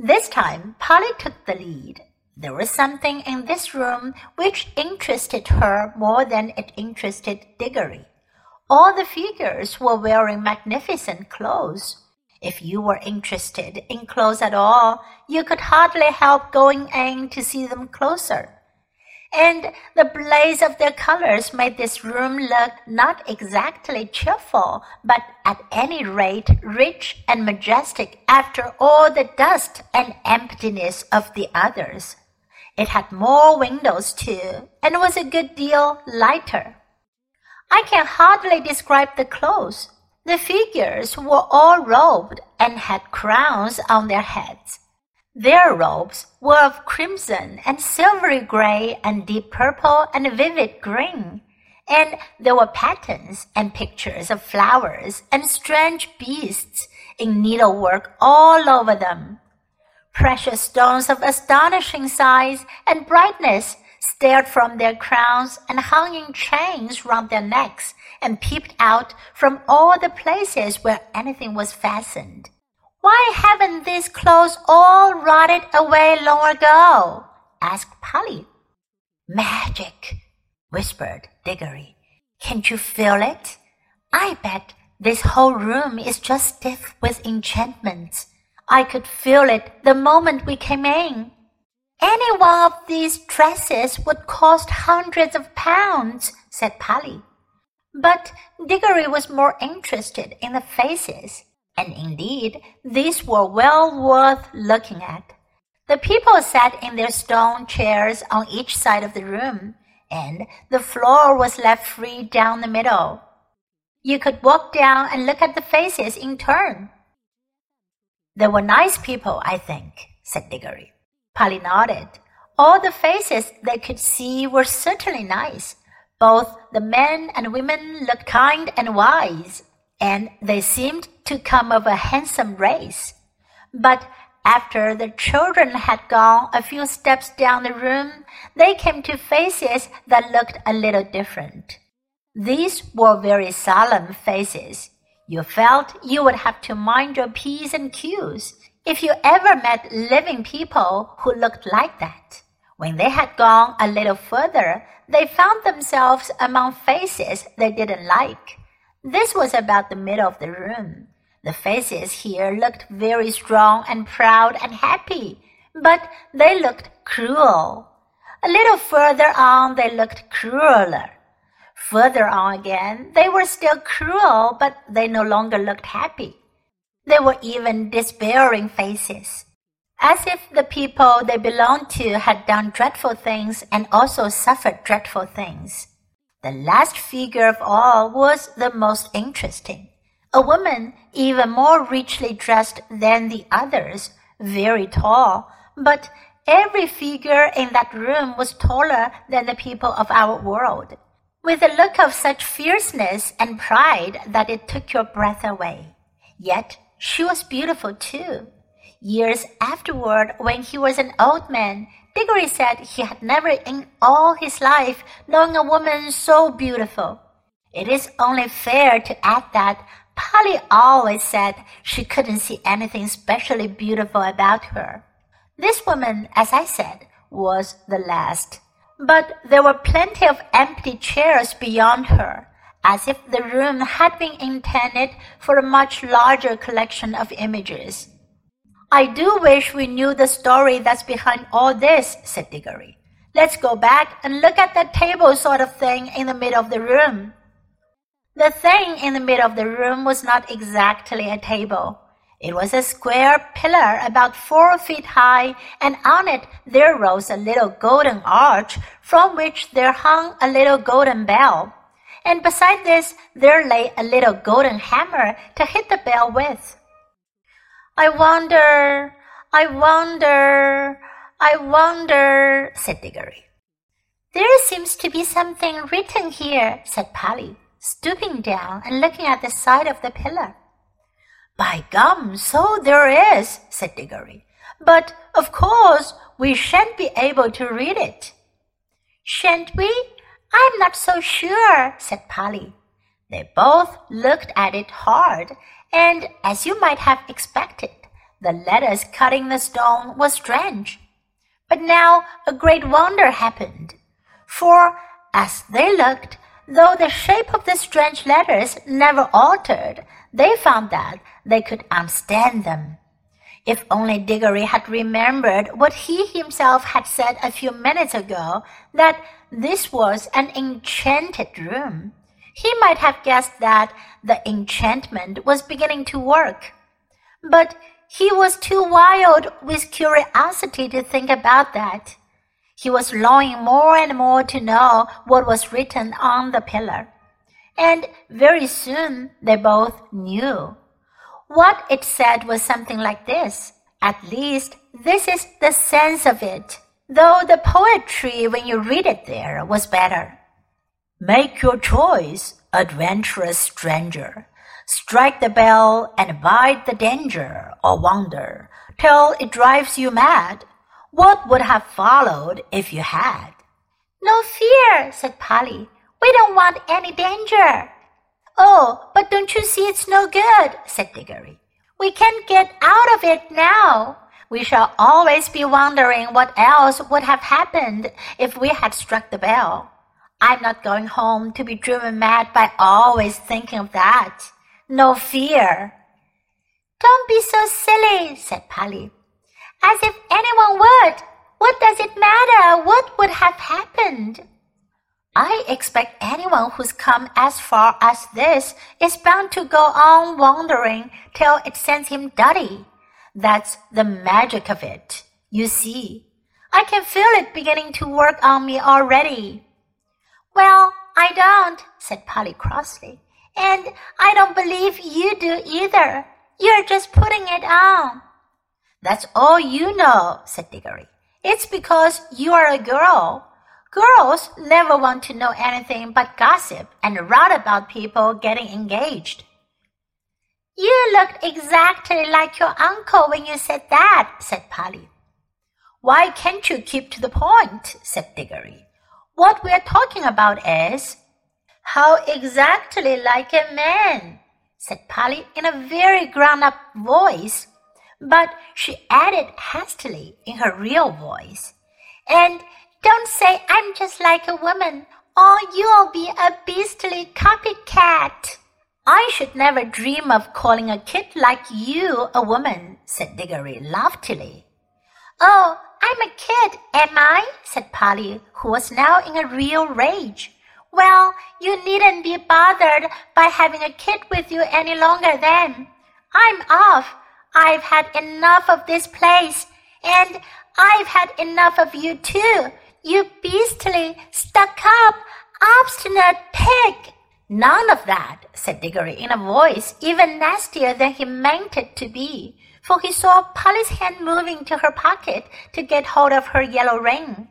This time, Polly took the lead. There was something in this room which interested her more than it interested Diggory. All the figures were wearing magnificent clothes. If you were interested in clothes at all, you could hardly help going in to see them closer. And the blaze of their colors made this room look not exactly cheerful, but at any rate rich and majestic after all the dust and emptiness of the others. It had more windows too, and was a good deal lighter. I can hardly describe the clothes. The figures were all robed and had crowns on their heads. Their robes were of crimson and silvery gray and deep purple and vivid green, and there were patterns and pictures of flowers and strange beasts in needlework all over them. Precious stones of astonishing size and brightness stared from their crowns and hung in chains round their necks and peeped out from all the places where anything was fastened. Why haven't these clothes all rotted away long ago? asked Polly. Magic, whispered Diggory. Can't you feel it? I bet this whole room is just stiff with enchantments. I could feel it the moment we came in. Any one of these dresses would cost hundreds of pounds, said Polly. But Diggory was more interested in the faces, and indeed these were well worth looking at. The people sat in their stone chairs on each side of the room, and the floor was left free down the middle. You could walk down and look at the faces in turn. They were nice people, I think, said Diggory. Polly nodded. All the faces they could see were certainly nice. Both the men and women looked kind and wise, and they seemed to come of a handsome race. But after the children had gone a few steps down the room, they came to faces that looked a little different. These were very solemn faces. You felt you would have to mind your P's and Q's if you ever met living people who looked like that. When they had gone a little further, they found themselves among faces they didn't like. This was about the middle of the room. The faces here looked very strong and proud and happy, but they looked cruel. A little further on, they looked crueler. Further on again, they were still cruel, but they no longer looked happy. They were even despairing faces, as if the people they belonged to had done dreadful things and also suffered dreadful things. The last figure of all was the most interesting. A woman even more richly dressed than the others, very tall, but every figure in that room was taller than the people of our world with a look of such fierceness and pride that it took your breath away. Yet she was beautiful too. Years afterward, when he was an old man, Diggory said he had never in all his life known a woman so beautiful. It is only fair to add that Polly always said she couldn't see anything specially beautiful about her. This woman, as I said, was the last but there were plenty of empty chairs beyond her, as if the room had been intended for a much larger collection of images. I do wish we knew the story that's behind all this, said Diggory. Let's go back and look at that table sort of thing in the middle of the room. The thing in the middle of the room was not exactly a table. It was a square pillar about four feet high, and on it there rose a little golden arch from which there hung a little golden bell. And beside this there lay a little golden hammer to hit the bell with. I wonder, I wonder, I wonder, said Diggory. There seems to be something written here, said Polly, stooping down and looking at the side of the pillar. By gum, so there is, said Diggory. But, of course, we shan't be able to read it. Shan't we? I'm not so sure, said Polly. They both looked at it hard, and, as you might have expected, the letters cutting the stone was strange. But now a great wonder happened. For as they looked, though the shape of the strange letters never altered, they found that they could understand them. If only Diggory had remembered what he himself had said a few minutes ago, that this was an enchanted room, he might have guessed that the enchantment was beginning to work. But he was too wild with curiosity to think about that. He was longing more and more to know what was written on the pillar. And very soon they both knew. What it said was something like this. At least this is the sense of it, though the poetry when you read it there was better. Make your choice, adventurous stranger. Strike the bell and bide the danger or wonder till it drives you mad. What would have followed if you had? No fear, said Polly. We don't want any danger. Oh, but don't you see it's no good, said Diggory. We can't get out of it now. We shall always be wondering what else would have happened if we had struck the bell. I'm not going home to be driven mad by always thinking of that. No fear. Don't be so silly, said Polly. As if would. What does it matter? What would have happened? I expect anyone who's come as far as this is bound to go on wandering till it sends him dirty. That's the magic of it. You see, I can feel it beginning to work on me already. Well, I don't, said Polly crossly. And I don't believe you do either. You're just putting it on. That's all you know, said Diggory. It's because you are a girl. Girls never want to know anything but gossip and write about people getting engaged. You looked exactly like your uncle when you said that, said Polly. Why can't you keep to the point? said Diggory. What we're talking about is how exactly like a man, said Polly in a very grown up voice, but she added hastily in her real voice, and don't say I'm just like a woman, or you'll be a beastly copycat. I should never dream of calling a kid like you a woman, said Diggory loftily. Oh, I'm a kid, am I? said Polly, who was now in a real rage. Well, you needn't be bothered by having a kid with you any longer then. I'm off. I've had enough of this place, and I've had enough of you too, you beastly, stuck up, obstinate pig. None of that, said Diggory in a voice even nastier than he meant it to be, for he saw Polly's hand moving to her pocket to get hold of her yellow ring.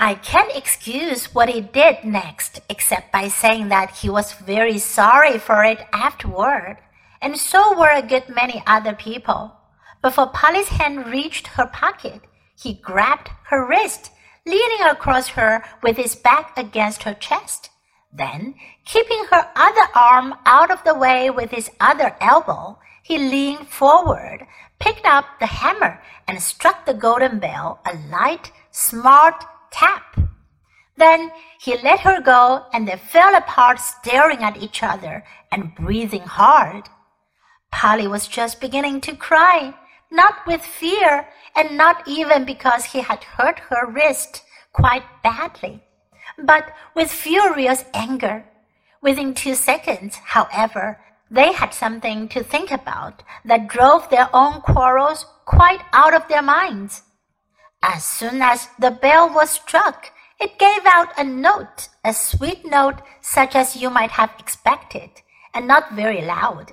I can't excuse what he did next, except by saying that he was very sorry for it afterward, and so were a good many other people. Before Polly's hand reached her pocket, he grabbed her wrist, leaning across her with his back against her chest. Then, keeping her other arm out of the way with his other elbow, he leaned forward, picked up the hammer, and struck the golden bell a light, smart tap. Then he let her go and they fell apart staring at each other and breathing hard. Polly was just beginning to cry, not with fear and not even because he had hurt her wrist quite badly, but with furious anger. Within two seconds, however, they had something to think about that drove their own quarrels quite out of their minds. As soon as the bell was struck, it gave out a note, a sweet note such as you might have expected, and not very loud.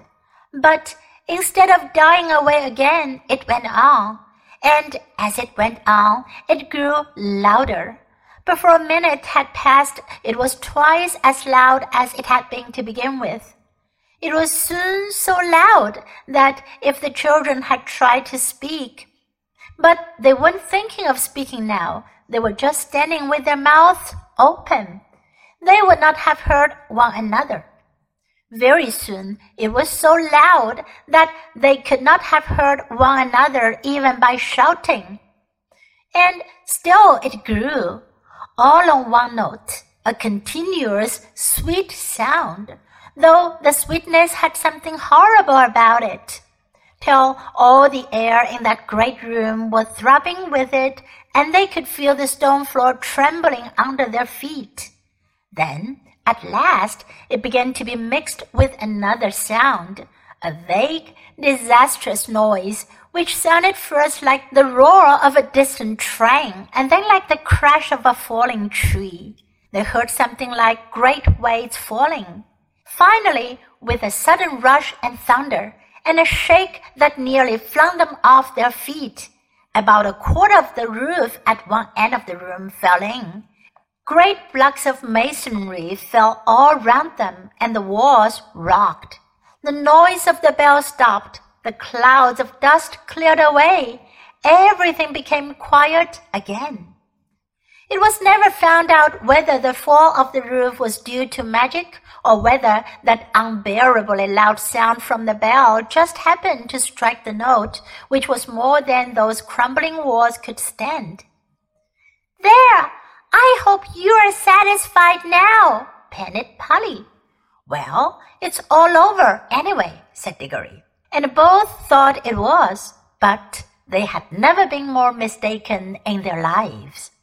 But instead of dying away again, it went on, and as it went on, it grew louder. Before a minute had passed, it was twice as loud as it had been to begin with. It was soon so loud that if the children had tried to speak, but they weren't thinking of speaking now. They were just standing with their mouths open. They would not have heard one another. Very soon it was so loud that they could not have heard one another even by shouting. And still it grew, all on one note, a continuous sweet sound, though the sweetness had something horrible about it, till all the air in that great room was throbbing with it, and they could feel the stone floor trembling under their feet. Then, at last, it began to be mixed with another sound, a vague, disastrous noise which sounded first like the roar of a distant train and then like the crash of a falling tree. They heard something like great weights falling. Finally, with a sudden rush and thunder, and a shake that nearly flung them off their feet, about a quarter of the roof at one end of the room fell in. Great blocks of masonry fell all round them, and the walls rocked. The noise of the bell stopped, the clouds of dust cleared away. Everything became quiet again. It was never found out whether the fall of the roof was due to magic or whether that unbearably loud sound from the bell just happened to strike the note, which was more than those crumbling walls could stand. There! I hope you are satisfied now, panted Polly. Well, it's all over anyway, said Diggory and both thought it was, but they had never been more mistaken in their lives.